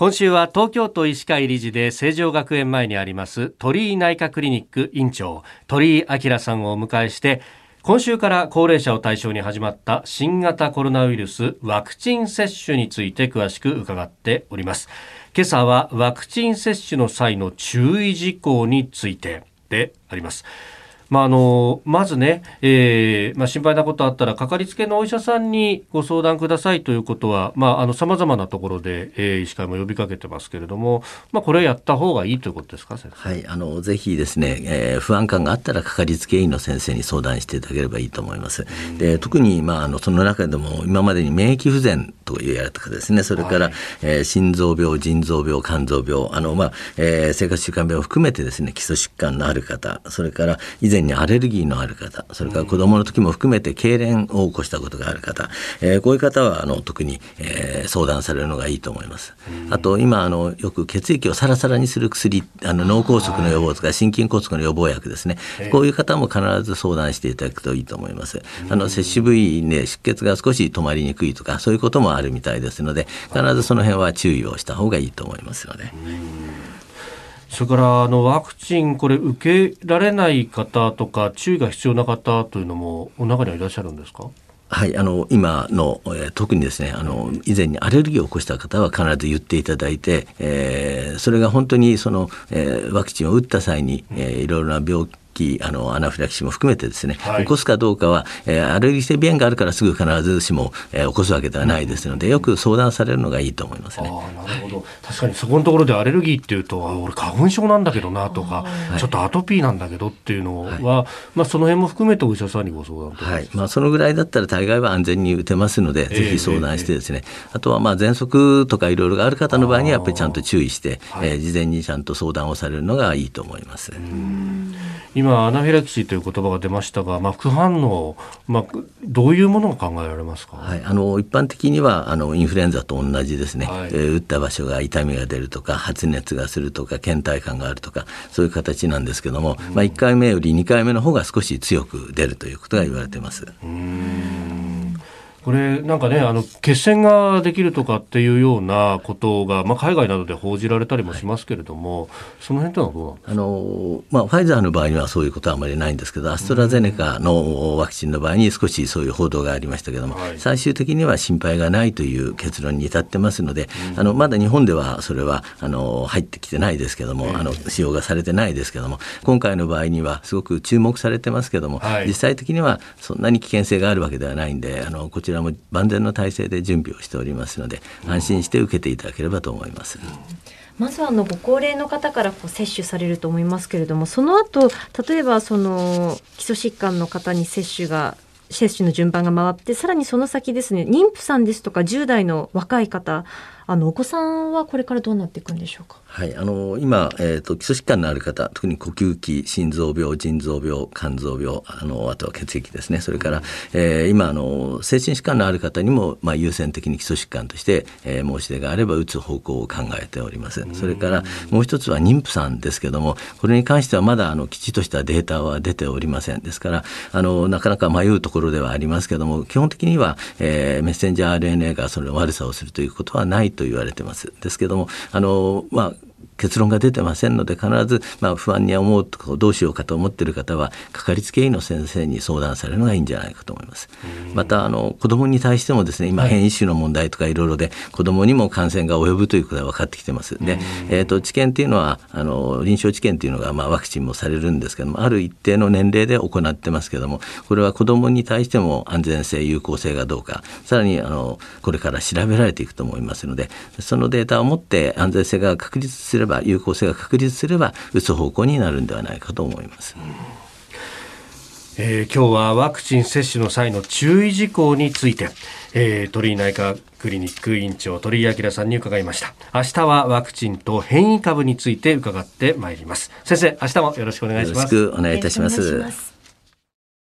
今週は東京都医師会理事で成城学園前にあります鳥居内科クリニック院長鳥居明さんをお迎えして今週から高齢者を対象に始まった新型コロナウイルスワクチン接種について詳しく伺っております。今朝はワクチン接種の際の注意事項についてであります。まあ、あのまずね、えーまあ、心配なことあったらかかりつけのお医者さんにご相談くださいということはさまざ、まなところで、えー、医師会も呼びかけてますけれども、まあ、これやった方がいいということですかはいあのぜひですね、えー、不安感があったらかかりつけ医の先生に相談していただければいいと思います。で特に、まあ、あのその中でも今までに免疫不全と言われたかですね。それから、はい、えー、心臓病腎臓病肝臓病あの、まあえー、生活習慣病を含めてですね基礎疾患のある方それから以前にアレルギーのある方それから子どもの時も含めて痙攣を起こしたことがある方、えー、こういう方はあの特に、えー、相談されるのがいいと思います。あと今あのよく血液をサラサラにする薬あの脳梗塞の予防とか心筋梗塞の予防薬ですね。こういう方も必ず相談していただくといいと思います。あの接種部位で出血が少し止まりにくいとかそういうこともあるみたいですので必ずその辺は注意をした方がいいと思いますよね。それからあのワクチン、これ、受けられない方とか、注意が必要な方というのも、お中にはいらっしゃるんですか？はい、あの今の、えー、特にですねあの以前にアレルギーを起こした方は必ず言っていただいて、えー、それが本当にその、えー、ワクチンを打った際に、えー、いろいろな病気あのアナフィラキシーも含めてですね、はい、起こすかどうかは、えー、アレルギー性鼻炎があるからすぐ必ずしも、えー、起こすわけではないですので、よく相談されるのがいいと思いますね。なるほど。確かにそこのところでアレルギーっていうと俺花粉症なんだけどなとか、ちょっとアトピーなんだけどっていうのは、はい、まあ、その辺も含めてお医者さんにご相談はい。まあ、そのぐらいだったら大概は安全に打てますので、ぜひ相談してですね、えー、あとはまあ喘息とかいろいろある方の場合にはやっぱりちゃんと注意して、はい、えー、事前にちゃんと相談をされるのがいいと思います。今アナフィラキシーという言葉が出ましたが、まあ、副反応、まあ、どういうものが考えられますか、はい、あの一般的にはあのインフルエンザと同じですね、はい、えー、打った場所が痛みが出るとか発熱がするとか倦怠感があるとかそういう形なんですけども、うん、まあ、1回目より2回目の方が少し強く出るということが言われてます。うんこれなんかねあの血栓ができるとかっていうようなことが、まあ、海外などで報じられたりもしますけれども、はい、その辺というのはどうなんですか？あの、まあ、ファイザーの場合にはそういうことはあまりないんですけどアストラゼネカのワクチンの場合に少しそういう報道がありましたけども、はい、最終的には心配がないという結論に至ってますので、うん、あのまだ日本ではそれはあの入ってきてないですけども、あの使用がされてないですけども今回の場合にはすごく注目されてますけども、はい、実際的にはそんなに危険性があるわけではないんであのこちらちらも万全の体制で準備をしておりますので安心して受けていただければと思います。まずはあのご高齢の方からこう接種されると思いますけれどもその後例えばその基礎疾患の方に接種が接種の順番が回ってさらにその先ですね妊婦さんですとか10代の若い方あのお子さんはこれからどうなっていくんでしょうか？はい、あの今、えーと、基礎疾患のある方特に呼吸器心臓病腎臓病肝臓病あのあとは血液ですね。それから、えー、今あの精神疾患のある方にも、まあ、優先的に基礎疾患として、えー、申し出があれば打つ方向を考えております。それからもう一つは妊婦さんですけどもこれに関してはまだあのきちっとしたデータは出ておりません。ですからあのなかなか迷うところではありますけども基本的には、えー、メッセンジャー RNA がその悪さをするということはないと言われてます。ですけどもあの、まあ結論が出てませんので必ず、まあ、不安に思うとどうしようかと思っている方はかかりつけ医の先生に相談されるのがいいんじゃないかと思います。またあの子どもに対してもですね今変異種の問題とかいろいろで、子どもにも感染が及ぶということが分かってきてます。で、えーと、治験っていうのはあの臨床治験っていうのが、まあ、ワクチンもされるんですけどもある一定の年齢で行ってますけどもこれは子どもに対しても安全性有効性がどうかさらにあのこれから調べられていくと思いますのでそのデータを持って安全性が確立すれば有効性が確立すれば打つ方向になるんではないかと思います。えー、今日はワクチン接種の際の注意事項について、えー、鳥居内科クリニック院長鳥居明さんに伺いました。明日はワクチンと変異株について伺ってまいります。先生明日もよろしくお願いします。よろしくお願いいたします